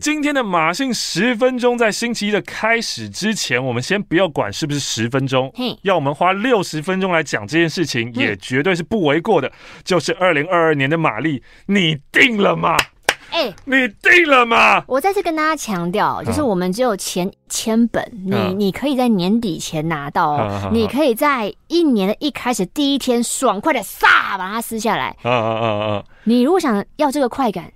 今天的马信十分钟，在星期一的开始之前，我们先不要管是不是十分钟，要我们花六十分钟来讲这件事情，也绝对是不为过的。就是二零二二年的马力，你定了吗？哎、欸，你定了吗？我再次跟大家强调，就是我们只有前千本，嗯、你你可以在年底前拿到，嗯、你可以在一年的一开始第一天爽快的撒把它撕下来。嗯嗯嗯嗯，你如果想要这个快感。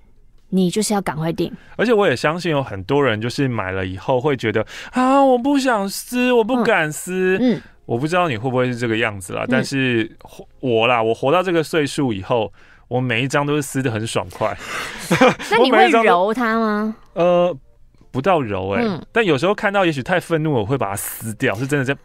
你就是要赶快订，而且我也相信有很多人就是买了以后会觉得啊，我不想撕，我不敢撕。嗯，我不知道你会不会是这个样子啦，嗯、但是我啦，我活到这个岁数以后，我每一张都是撕的很爽快。那你会揉它吗？呃，不到揉哎、欸，嗯、但有时候看到也许太愤怒，我会把它撕掉，是真的在。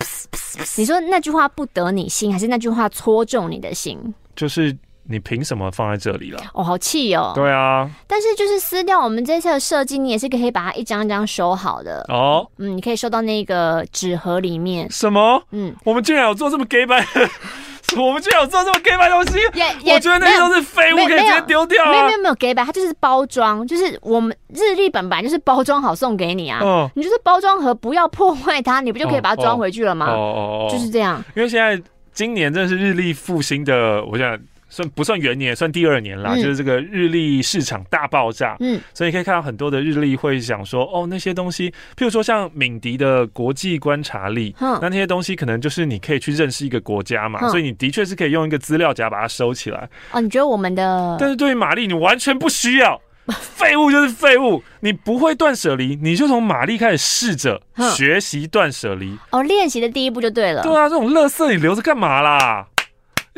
你说那句话不得你心，还是那句话戳中你的心？就是。你凭什么放在这里了？哦，好气哦！对啊，但是就是撕掉我们这次的设计，你也是可以把它一张一张收好的哦。嗯，你可以收到那个纸盒里面。什么？嗯，我们竟然有做这么 gay 白，我们竟然有做这么 gay 白东西？也我觉得那些都是废物，可以直接丢掉啊。没有没有没有给白，它就是包装，就是我们日历本本来就是包装好送给你啊。哦，你就是包装盒，不要破坏它，你不就可以把它装回去了吗？哦哦哦，就是这样。因为现在今年真的是日历复兴的，我想。算不算元年？算第二年啦，嗯、就是这个日历市场大爆炸。嗯，所以你可以看到很多的日历会想说，哦，那些东西，譬如说像敏迪的国际观察力，嗯、那那些东西可能就是你可以去认识一个国家嘛，嗯、所以你的确是可以用一个资料夹把它收起来。哦，你觉得我们的？但是对于玛丽，你完全不需要，废物就是废物，你不会断舍离，你就从玛丽开始试着学习断舍离。哦，练习的第一步就对了。对啊，这种垃圾你留着干嘛啦？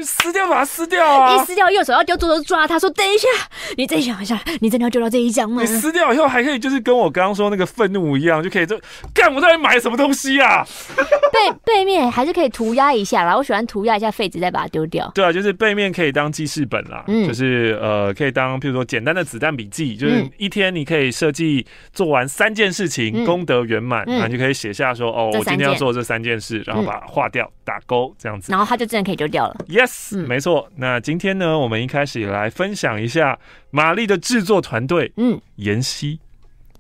撕掉，把它撕掉啊！一撕掉，右手要丢，左手抓。他说：“等一下，你再想一下，你真的要丢到这一张吗？”你撕掉以后还可以，就是跟我刚刚说那个愤怒一样，就可以就干。我到底买什么东西啊？背背面还是可以涂鸦一下啦。我喜欢涂鸦一下废纸，再把它丢掉。对啊，就是背面可以当记事本啦。嗯，就是呃，可以当譬如说简单的子弹笔记，就是一天你可以设计做完三件事情，功德圆满，然后你就可以写下说：“哦，我今天要做这三件事，然后把它划掉，打勾这样子。”然后它就真的可以丢掉了。Yes。嗯，没错。那今天呢，我们一开始也来分享一下玛丽的制作团队。嗯，妍希，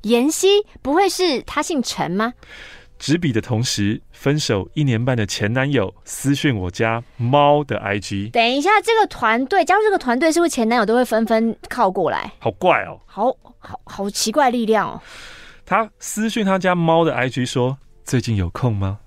妍希不会是她姓陈吗？执笔的同时，分手一年半的前男友私讯我家猫的 IG。等一下，这个团队加入这个团队，是不是前男友都会纷纷靠过来？好怪哦，好好好奇怪力量哦。他私讯他家猫的 IG 说：“最近有空吗？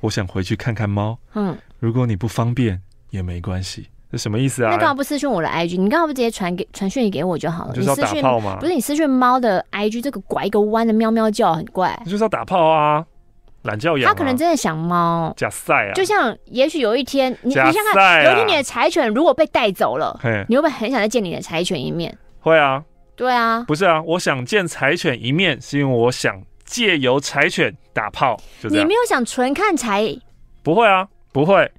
我想回去看看猫。嗯，如果你不方便。”也没关系，这什么意思啊？那干嘛不私讯我的 IG？你干嘛不直接传给传讯给我就好了？就是要打炮吗？不是你私讯猫的 IG，这个拐一个弯的喵喵叫很怪。就是要打炮啊，懒叫痒、啊。他可能真的想猫。假赛啊！就像也许有一天，你、啊、你想看，有一天你的柴犬如果被带走了，嘿你会不会很想再见你的柴犬一面？会啊。对啊。不是啊，我想见柴犬一面，是因为我想借由柴犬打炮。你没有想纯看柴？不会啊，不会。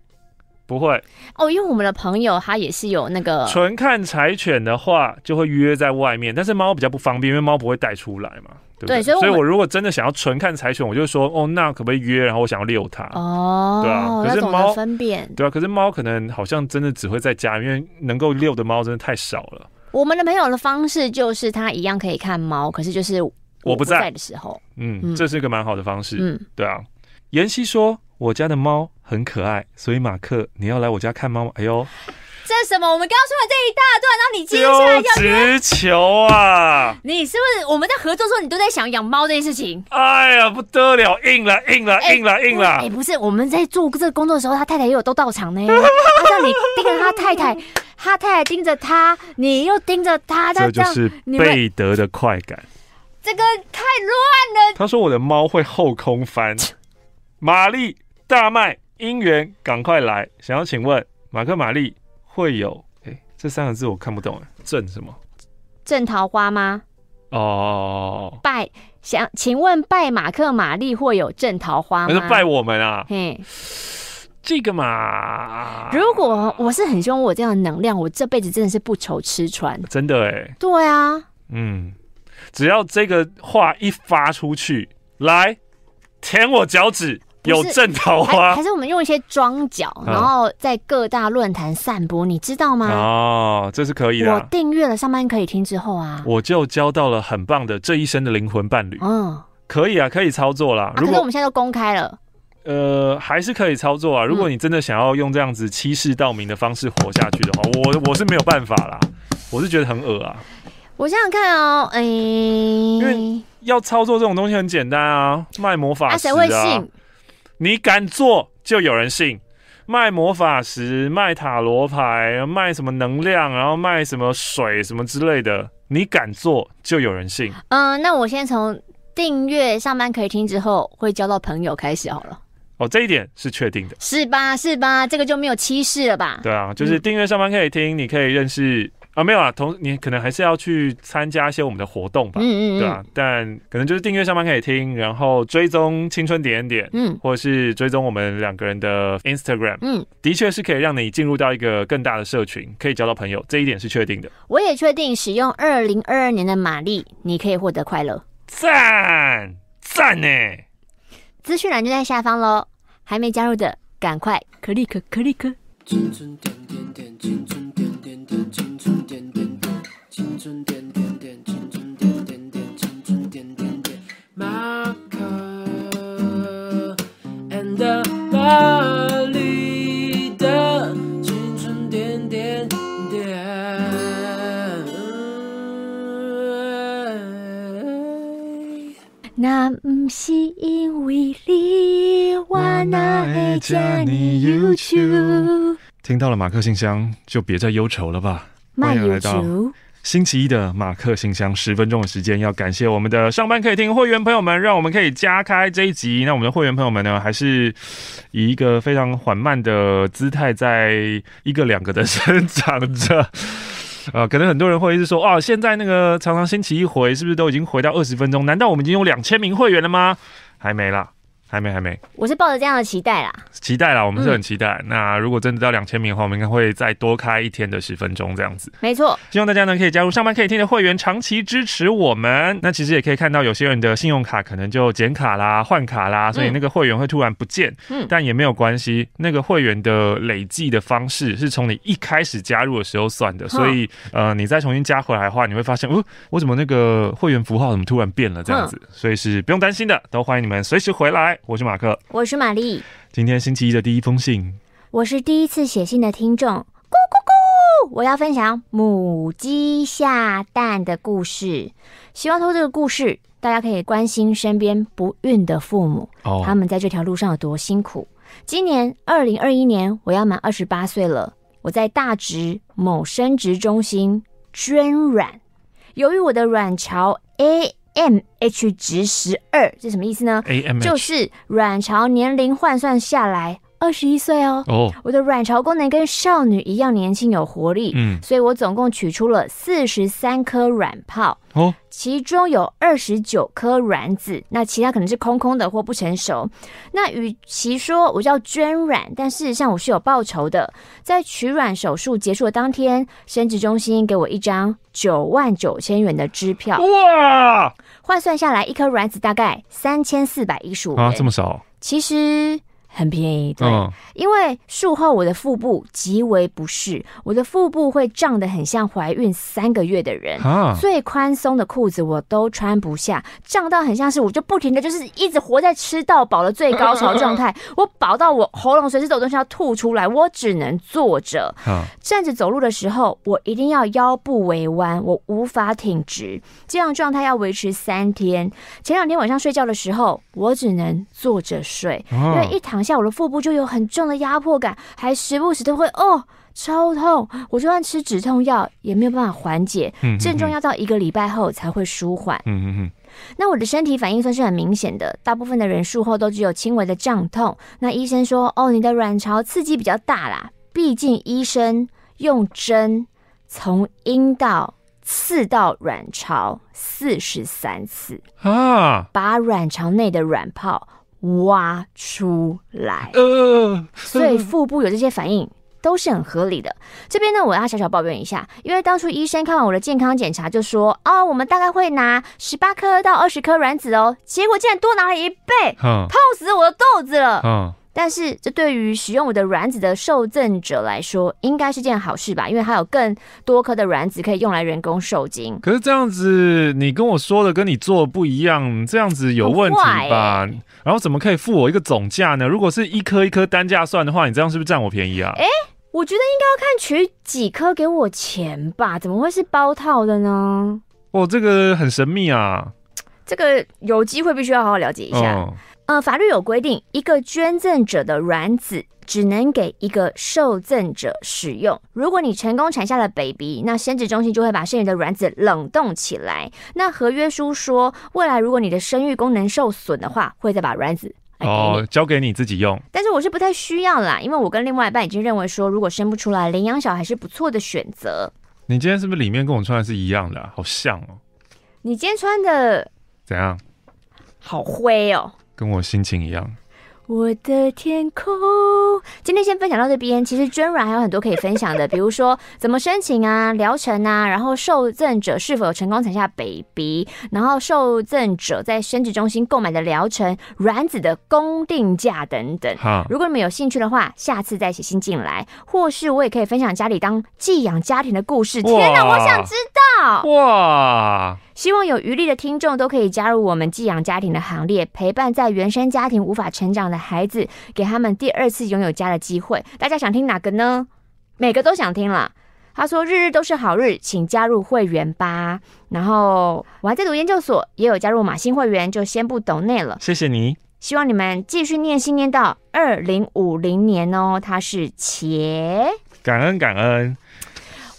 不会哦，因为我们的朋友他也是有那个纯看柴犬的话，就会约在外面，但是猫比较不方便，因为猫不会带出来嘛，对不对？对，所以，所以我如果真的想要纯看柴犬，我就说哦，那可不可以约？然后我想要遛它哦，对啊，可是猫分辨对啊，可是猫可能好像真的只会在家，因为能够遛的猫真的太少了。我们的朋友的方式就是他一样可以看猫，可是就是我不在的时候，嗯，嗯，这是一个蛮好的方式，嗯，对啊。妍希说。我家的猫很可爱，所以马克，你要来我家看猫吗？哎呦，这是什么？我们刚刚说了这一大段，然后你接下来要直球啊！你是不是我们在合作的时候，你都在想养猫这件事情？哎呀，不得了，硬了，硬了，硬了，硬了！哎，不是，我们在做这个工作的时候，他太太也有都到场呢。他让你盯着他太太，他太太盯着他，你又盯着他，这就是贝德的快感。这个太乱了。他说我的猫会后空翻，玛丽。大麦姻缘，赶快来！想要请问马克玛丽会有哎、欸，这三个字我看不懂哎，正什么？正桃花吗？哦，拜想请问拜马克玛丽会有正桃花吗？那是拜我们啊！嘿，这个嘛，如果我是很希望我这样的能量，我这辈子真的是不愁吃穿，真的哎，对啊，嗯，只要这个话一发出去，来舔我脚趾。有正桃花，还是我们用一些装脚，然后在各大论坛散播，你知道吗？哦，这是可以的。我订阅了上班可以听之后啊，我就交到了很棒的这一生的灵魂伴侣。嗯，可以啊，可以操作啦。如果我们现在都公开了，呃，还是可以操作啊。如果你真的想要用这样子欺世盗名的方式活下去的话，我我是没有办法啦。我是觉得很恶啊。我想想看哦，哎，因为要操作这种东西很简单啊，卖魔法石啊，谁会信？你敢做，就有人信。卖魔法石、卖塔罗牌、卖什么能量，然后卖什么水什么之类的，你敢做，就有人信。嗯，那我先从订阅上班可以听之后会交到朋友开始好了。哦，这一点是确定的，是吧？是吧？这个就没有歧视了吧？对啊，就是订阅上班可以听，嗯、你可以认识。啊，没有啊，同你可能还是要去参加一些我们的活动吧，嗯嗯，嗯对啊，但可能就是订阅上班可以听，然后追踪青春点点，嗯，或者是追踪我们两个人的 Instagram，嗯，的确是可以让你进入到一个更大的社群，可以交到朋友，这一点是确定的。我也确定使用二零二二年的玛丽，你可以获得快乐，赞赞呢！资讯栏就在下方喽，还没加入的赶快 click click。玛丽的青春点点点。那不是因为你，我哪会这么忧愁？听到了马克信箱，就别再忧愁了吧。欢迎来到星期一的马克信箱，十分钟的时间，要感谢我们的上班可以听会员朋友们，让我们可以加开这一集。那我们的会员朋友们呢，还是以一个非常缓慢的姿态，在一个两个的生长着。呃，可能很多人会是说，哦，现在那个常常星期一回，是不是都已经回到二十分钟？难道我们已经有两千名会员了吗？还没啦。还没，还没。我是抱着这样的期待啦，期待啦，我们是很期待。嗯、那如果真的到两千名的话，我们应该会再多开一天的十分钟这样子。没错，希望大家呢可以加入上班可以听的会员，长期支持我们。那其实也可以看到，有些人的信用卡可能就减卡啦、换卡啦，所以那个会员会突然不见。嗯，但也没有关系，那个会员的累计的方式是从你一开始加入的时候算的，所以呃，你再重新加回来的话，你会发现，哦，我怎么那个会员符号怎么突然变了这样子？所以是不用担心的，都欢迎你们随时回来。我是马克。我是玛丽，今天星期一的第一封信，我是第一次写信的听众，咕咕咕，我要分享母鸡下蛋的故事。希望透过这个故事，大家可以关心身边不孕的父母，哦，他们在这条路上有多辛苦。今年二零二一年，我要满二十八岁了，我在大直某生殖中心捐卵，由于我的卵巢 A。M H 值十二，这什么意思呢？AMH 就是卵巢年龄换算下来二十一岁哦。哦，oh. 我的卵巢功能跟少女一样年轻有活力。嗯，所以我总共取出了四十三颗卵泡。哦，oh. 其中有二十九颗卵子，那其他可能是空空的或不成熟。那与其说我叫捐卵，但事实上我是有报酬的。在取卵手术结束的当天，生殖中心给我一张九万九千元的支票。哇！换算下来，一颗卵子大概三千四百一十五元。啊，这么少？其实。很便宜，对，嗯、因为术后我的腹部极为不适，我的腹部会胀得很像怀孕三个月的人，啊、最宽松的裤子我都穿不下，胀到很像是我就不停的就是一直活在吃到饱的最高潮状态，啊、我饱到我喉咙随时抖动，要吐出来，我只能坐着，啊、站着走路的时候我一定要腰部微弯，我无法挺直，这样状态要维持三天。前两天晚上睡觉的时候，我只能坐着睡，啊、因为一躺。下我的腹部就有很重的压迫感，还时不时都会哦超痛，我就算吃止痛药也没有办法缓解，症状要到一个礼拜后才会舒缓。嗯哼哼那我的身体反应算是很明显的，大部分的人术后都只有轻微的胀痛。那医生说哦，你的卵巢刺激比较大啦，毕竟医生用针从阴道刺到卵巢四十三次啊，把卵巢内的卵泡。挖出来，呃，所以腹部有这些反应，都是很合理的。这边呢，我要小小抱怨一下，因为当初医生看完我的健康检查就说，哦，我们大概会拿十八颗到二十颗卵子哦，结果竟然多拿了一倍，痛死我的肚子了。但是，这对于使用我的卵子的受赠者来说，应该是件好事吧？因为还有更多颗的卵子可以用来人工受精。可是这样子，你跟我说的跟你做的不一样，这样子有问题吧？欸、然后怎么可以付我一个总价呢？如果是一颗一颗单价算的话，你这样是不是占我便宜啊？哎、欸，我觉得应该要看取几颗给我钱吧？怎么会是包套的呢？哦，这个很神秘啊。这个有机会必须要好好了解一下。哦呃，法律有规定，一个捐赠者的卵子只能给一个受赠者使用。如果你成功产下了 baby，那生殖中心就会把剩余的卵子冷冻起来。那合约书说，未来如果你的生育功能受损的话，会再把卵子哦交给你自己用。但是我是不太需要啦，因为我跟另外一半已经认为说，如果生不出来，领养小孩是不错的选择。你今天是不是里面跟我穿的是一样的啊？好像哦。你今天穿的怎样？好灰哦。跟我心情一样。我的天空，今天先分享到这边。其实捐卵还有很多可以分享的，比如说怎么申请啊、疗程啊，然后受赠者是否有成功产下 baby，然后受赠者在生殖中心购买的疗程、卵子的公定价等等。好，如果你们有兴趣的话，下次再写信进来，或是我也可以分享家里当寄养家庭的故事。天哪，我想知道！哇，希望有余力的听众都可以加入我们寄养家庭的行列，陪伴在原生家庭无法成长的孩子，给他们第二次拥有家的机会。大家想听哪个呢？每个都想听了。他说：“日日都是好日，请加入会员吧。”然后我还在读研究所，也有加入马新会员，就先不抖内了。谢谢你。希望你们继续念信念到二零五零年哦。他是茄，感恩感恩。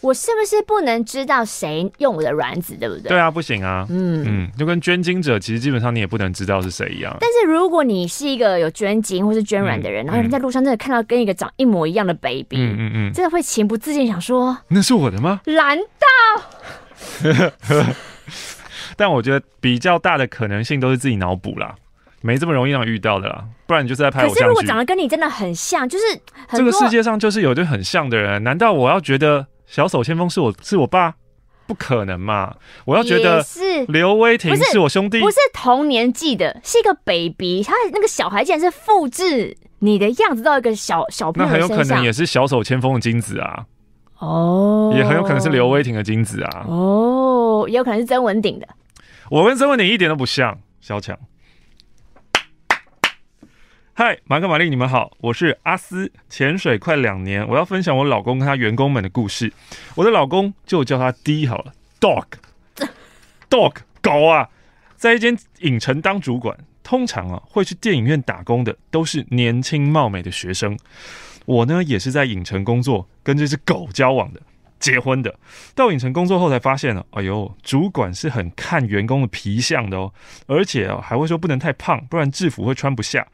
我是不是不能知道谁用我的卵子，对不对？对啊，不行啊。嗯嗯，就跟捐精者，其实基本上你也不能知道是谁一样。但是如果你是一个有捐精或是捐卵的人，嗯、然后人在路上真的看到跟一个长一模一样的 baby，嗯嗯嗯，真的会情不自禁想说：那是我的吗？难道？但我觉得比较大的可能性都是自己脑补啦，没这么容易让遇到的啦。不然你就是在拍偶像剧。可是如果长得跟你真的很像，就是这个世界上就是有对很像的人，难道我要觉得？小手先锋是我是我爸，不可能嘛！我要觉得是刘威霆是我兄弟，不是同年纪的，是一个 baby，他那个小孩竟然是复制你的样子到一个小小朋友，那很有可能也是小手千锋的精子啊！哦，也很有可能是刘威霆的精子啊！哦，也有可能是曾文鼎的。我跟曾文鼎一点都不像，小强。嗨，马克、玛丽，你们好，我是阿斯。潜水快两年，我要分享我老公跟他员工们的故事。我的老公就叫他 D 好了，Dog，Dog 狗啊，在一间影城当主管，通常啊会去电影院打工的都是年轻貌美的学生。我呢也是在影城工作，跟这只狗交往的，结婚的。到影城工作后才发现了，哎呦，主管是很看员工的皮相的哦，而且啊还会说不能太胖，不然制服会穿不下。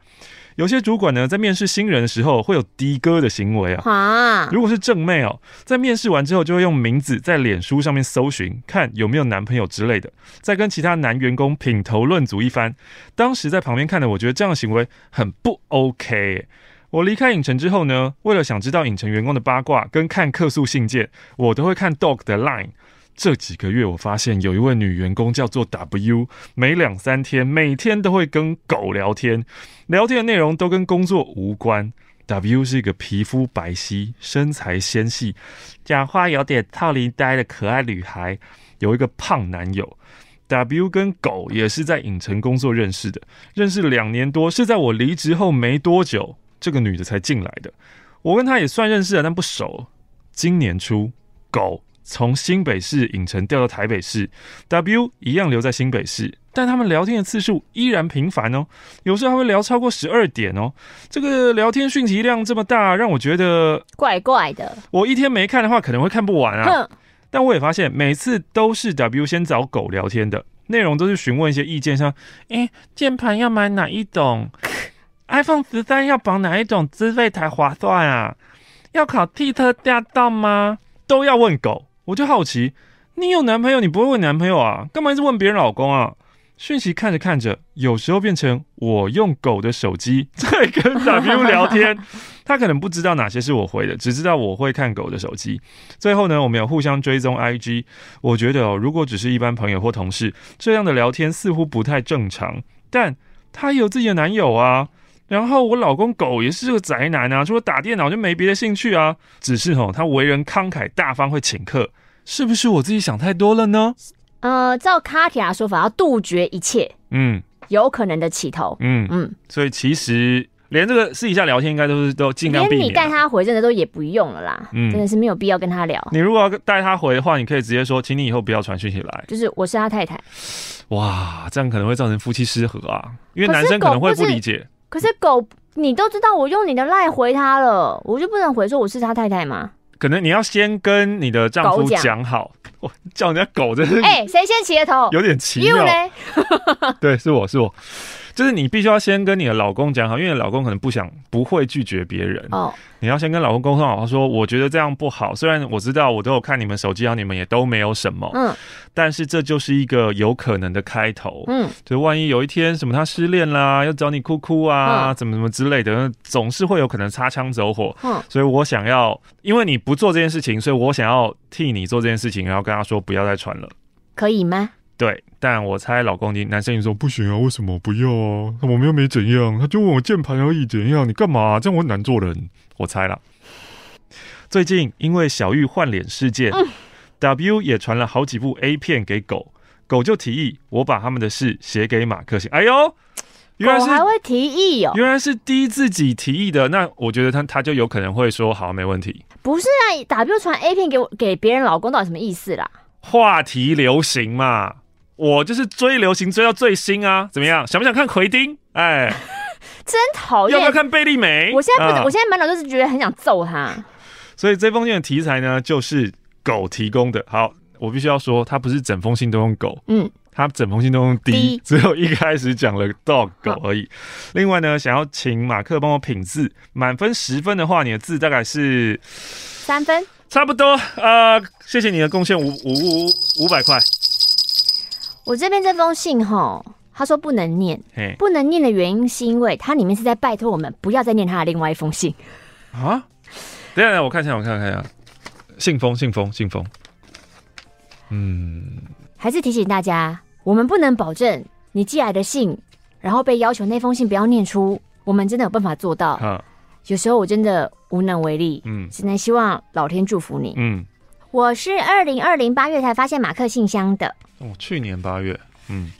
有些主管呢，在面试新人的时候会有的哥的行为啊。如果是正妹哦，在面试完之后就会用名字在脸书上面搜寻，看有没有男朋友之类的，再跟其他男员工品头论足一番。当时在旁边看的，我觉得这样的行为很不 OK。我离开影城之后呢，为了想知道影城员工的八卦跟看客诉信件，我都会看 Dog 的 Line。这几个月，我发现有一位女员工叫做 W，每两三天，每天都会跟狗聊天，聊天的内容都跟工作无关。W 是一个皮肤白皙、身材纤细、讲话有点套林呆的可爱女孩，有一个胖男友。W 跟狗也是在影城工作认识的，认识两年多，是在我离职后没多久，这个女的才进来的。我跟她也算认识了，但不熟。今年初，狗。从新北市影城调到台北市，W 一样留在新北市，但他们聊天的次数依然频繁哦，有时候还会聊超过十二点哦。这个聊天讯息量这么大，让我觉得怪怪的。我一天没看的话，可能会看不完啊。但我也发现，每次都是 W 先找狗聊天的，内容都是询问一些意见，像：诶，键盘要买哪一种？iPhone 十三要绑哪一种资费才划算啊？要考汽车驾照吗？都要问狗。我就好奇，你有男朋友，你不会问男朋友啊？干嘛一直问别人老公啊？讯息看着看着，有时候变成我用狗的手机 在跟 W 聊天，他可能不知道哪些是我回的，只知道我会看狗的手机。最后呢，我们有互相追踪 IG。我觉得哦，如果只是一般朋友或同事，这样的聊天似乎不太正常。但他有自己的男友啊，然后我老公狗也是个宅男啊，除了打电脑就没别的兴趣啊。只是哦，他为人慷慨大方，会请客，是不是我自己想太多了呢？呃，照卡提亚的说法，要杜绝一切，嗯，有可能的起头，嗯嗯，所以其实连这个私底下聊天，应该都是都尽量避免。连你带他回，真的都也不用了啦，嗯，真的是没有必要跟他聊。你如果要带他回的话，你可以直接说，请你以后不要传讯息来，就是我是他太太。哇，这样可能会造成夫妻失和啊，因为男生可能会不理解。可是狗，你都知道我用你的赖回他了，我就不能回说我是他太太吗？可能你要先跟你的丈夫讲好，我叫人家狗真是哎，谁先起的头？有点奇妙。对，是我是我。就是你必须要先跟你的老公讲好，因为老公可能不想不会拒绝别人哦。你要先跟老公沟通好，他说我觉得这样不好。虽然我知道我都有看你们手机，然后你们也都没有什么，嗯，但是这就是一个有可能的开头，嗯，就万一有一天什么他失恋啦，要找你哭哭啊，怎么怎么之类的，总是会有可能擦枪走火，嗯，所以我想要，因为你不做这件事情，所以我想要替你做这件事情，然后跟他说不要再传了，可以吗？对，但我猜老公，你男生你说不行啊？为什么不要啊？我们又没怎样，他就问我键盘而已，怎样？你干嘛啊？这样我很难做人。我猜了。最近因为小玉换脸事件，嗯，W 也传了好几部 A 片给狗，狗就提议我把他们的事写给马克信。哎呦，原来是狗还会提议哦，原来是 D 自己提议的。那我觉得他他就有可能会说好，没问题。不是啊，W 传 A 片给我给别人老公到底什么意思啦？话题流行嘛。我就是追流行追到最新啊，怎么样？想不想看奎丁？哎，真讨厌！要不要看贝利美？我现在不，啊、我现在满脑都是觉得很想揍他。所以这封信的题材呢，就是狗提供的。好，我必须要说，他不是整封信都用狗，嗯，他整封信都用 D，, D 只有一开始讲了 dog 狗而已。另外呢，想要请马克帮我品字，满分十分的话，你的字大概是三分，差不多。呃，谢谢你的贡献，五五五五百块。我这边这封信哈，他说不能念，不能念的原因是因为它里面是在拜托我们不要再念他的另外一封信啊。等一下，我看一下，我看看一下，信封，信封，信封。嗯，还是提醒大家，我们不能保证你寄来的信，然后被要求那封信不要念出，我们真的有办法做到。嗯，有时候我真的无能为力。嗯，只能希望老天祝福你。嗯。我是二零二零八月才发现马克信箱的哦，去年八月，嗯，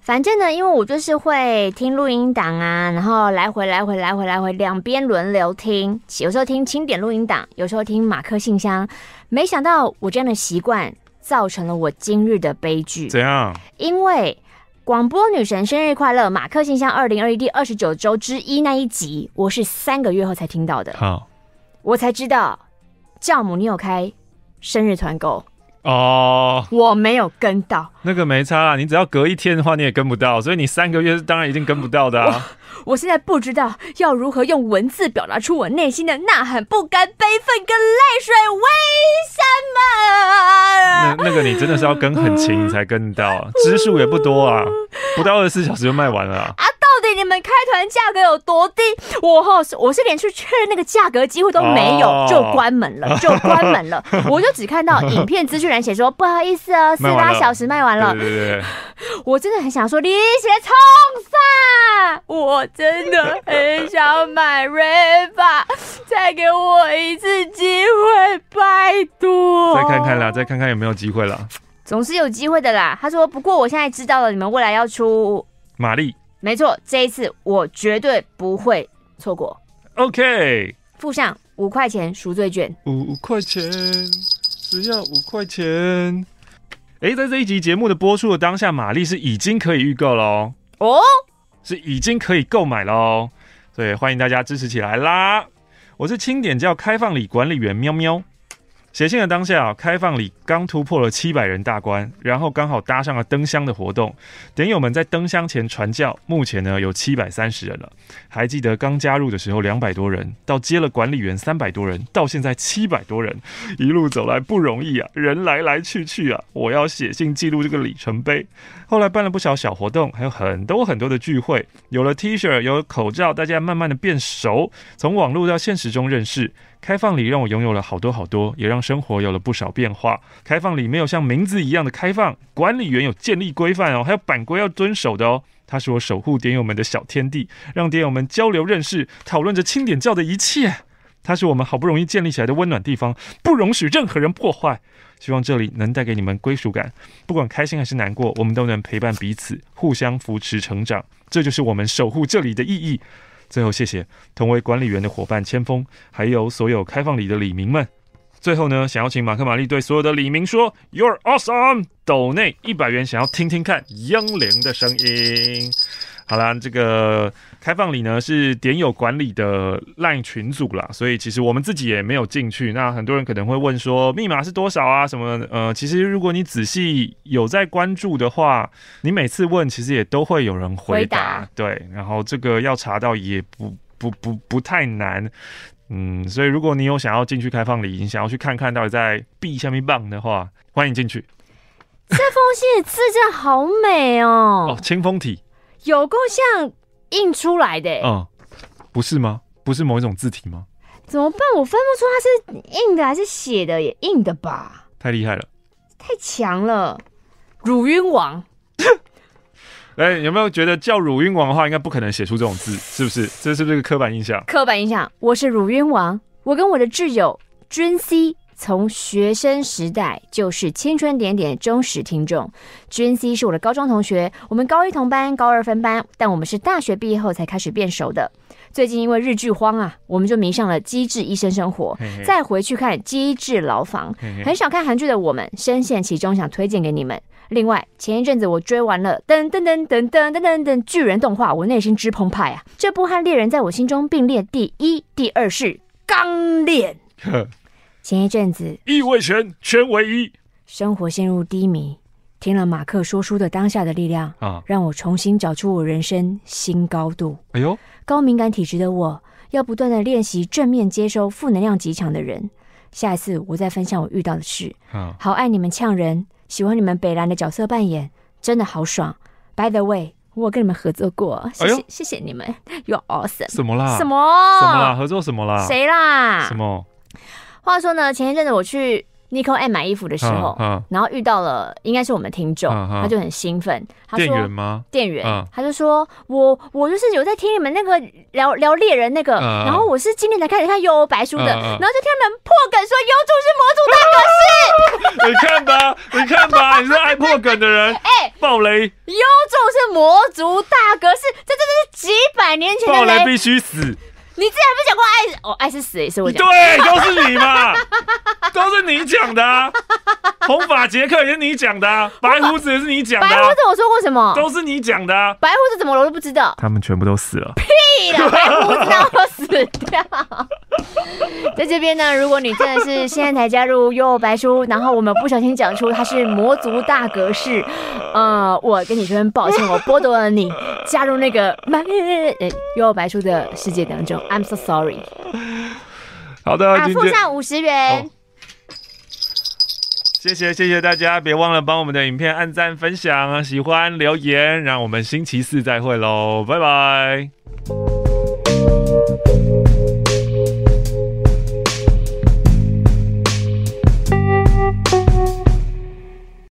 反正呢，因为我就是会听录音档啊，然后来回来回来回来回两边轮流听，有时候听清点录音档，有时候听马克信箱，没想到我这样的习惯造成了我今日的悲剧。怎样？因为广播女神生日快乐，马克信箱二零二一第二十九周之一那一集，我是三个月后才听到的，好，我才知道教母你有开。生日团购哦，我没有跟到，那个没差啊，你只要隔一天的话，你也跟不到，所以你三个月是当然一定跟不到的啊。我，现在不知道要如何用文字表达出我内心的呐喊、不甘、悲愤跟泪水，为什么？那那个你真的是要跟很勤才跟到，支数也不多啊，不到二十四小时就卖完了啊。底你们开团价格有多低？我哈，我是连去确认那个价格机会都没有，就关门了，就关门了。我就只看到影片资讯栏写说，不好意思哦，四八小时卖完了。对对对，我真的很想说，你写冲啥？我真的很想买 Riva，再给我一次机会，拜托。再看看啦，再看看有没有机会啦。总是有机会的啦。他说，不过我现在知道了，你们未来要出玛丽。没错，这一次我绝对不会错过。OK，附上五块钱赎罪券。五块钱，只要五块钱。哎，在这一集节目的播出的当下，玛丽是已经可以预购喽。哦，是已经可以购买喽。所以欢迎大家支持起来啦！我是清点教开放里管理员喵喵。写信的当下啊，开放礼刚突破了七百人大关，然后刚好搭上了灯箱的活动，点友们在灯箱前传教。目前呢有七百三十人了。还记得刚加入的时候两百多人，到接了管理员三百多人，到现在七百多人，一路走来不容易啊，人来来去去啊，我要写信记录这个里程碑。后来办了不少小活动，还有很多很多的聚会，有了 T 恤，有了口罩，大家慢慢的变熟，从网络到现实中认识。开放里让我拥有了好多好多，也让生活有了不少变化。开放里没有像名字一样的开放，管理员有建立规范哦，还有版规要遵守的哦。它是我守护点友们的小天地，让点友们交流认识，讨论着清点教的一切。它是我们好不容易建立起来的温暖地方，不容许任何人破坏。希望这里能带给你们归属感，不管开心还是难过，我们都能陪伴彼此，互相扶持成长。这就是我们守护这里的意义。最后，谢谢同为管理员的伙伴千锋，还有所有开放礼的礼民们。最后呢，想要请马克玛丽对所有的李明说：“You're awesome！” 斗内一百元，想要听听看英灵的声音。好啦，这个开放礼呢是点友管理的 LINE 群组啦，所以其实我们自己也没有进去。那很多人可能会问说密码是多少啊？什么？呃，其实如果你仔细有在关注的话，你每次问其实也都会有人回答。回答。对，然后这个要查到也不不不不太难。嗯，所以如果你有想要进去开放礼，你想要去看看到底在 B 下面棒的话，欢迎进去。这封信的字真的好美哦！哦，清风体。有够像印出来的，嗯，不是吗？不是某一种字体吗？怎么办？我分不出它是印的还是写的，也印的吧？太厉害了，太强了！乳晕王，哎、欸，有没有觉得叫乳晕王的话，应该不可能写出这种字？是不是？这是不是个刻板印象？刻板印象。我是乳晕王，我跟我的挚友君 C。从学生时代就是青春点点忠实听众。君 C 是我的高中同学，我们高一同班，高二分班，但我们是大学毕业后才开始变熟的。最近因为日剧荒啊，我们就迷上了《机智医生生活》，嘿嘿再回去看《机智牢房》。很少看韩剧的我们，深陷其中，想推荐给你们。另外，前一阵子我追完了噔噔噔噔噔噔噔噔巨人动画，我内心之澎湃啊！这部和猎人在我心中并列第一、第二是钢炼。前一阵子，一为全，全为一，生活陷入低迷。听了马克说书的当下的力量啊，让我重新找出我人生新高度。哎呦，高敏感体质的我要不断的练习正面接收负能量极强的人。下一次我再分享我遇到的事。啊，好爱你们呛人，喜欢你们北兰的角色扮演，真的好爽。By the way，我跟你们合作过，谢谢、哎、谢谢你们，You're awesome。什么啦？什么？什么啦？合作什么啦？谁啦？什么？话说呢，前一阵子我去 Nico 爱买衣服的时候，嗯嗯、然后遇到了应该是我们听众、他就很兴奋。他说店员吗？店员，嗯、他就说我我就是有在听你们那个聊聊猎人那个、嗯，然后我是今天才开始看幽游白书的、嗯，然后就听他们破梗说幽助是魔族大可是。你看吧，你看吧，你是爱破梗的人。哎、欸，暴雷！幽助是魔族大格士，这真的是几百年前的雷，暴雷必须死。你之前不讲过爱哦，爱是死也是我讲，对，都是你嘛，都是你讲的、啊。红发杰克也是你讲的、啊，白胡子也是你讲的、啊。白胡子我说过什么？都是你讲的、啊。白胡子怎么了我都不知道。他们全部都死了。屁了，白胡子都死掉。在这边呢，如果你真的是现在才加入幽游白书，然后我们不小心讲出他是魔族大格式，呃，我跟你说声抱歉，我剥夺了你加入那个幽游白书的世界当中。I'm so sorry。好的，啊，付上五十元。哦谢谢谢谢大家，别忘了帮我们的影片按赞、分享、喜欢、留言，让我们星期四再会喽，拜拜。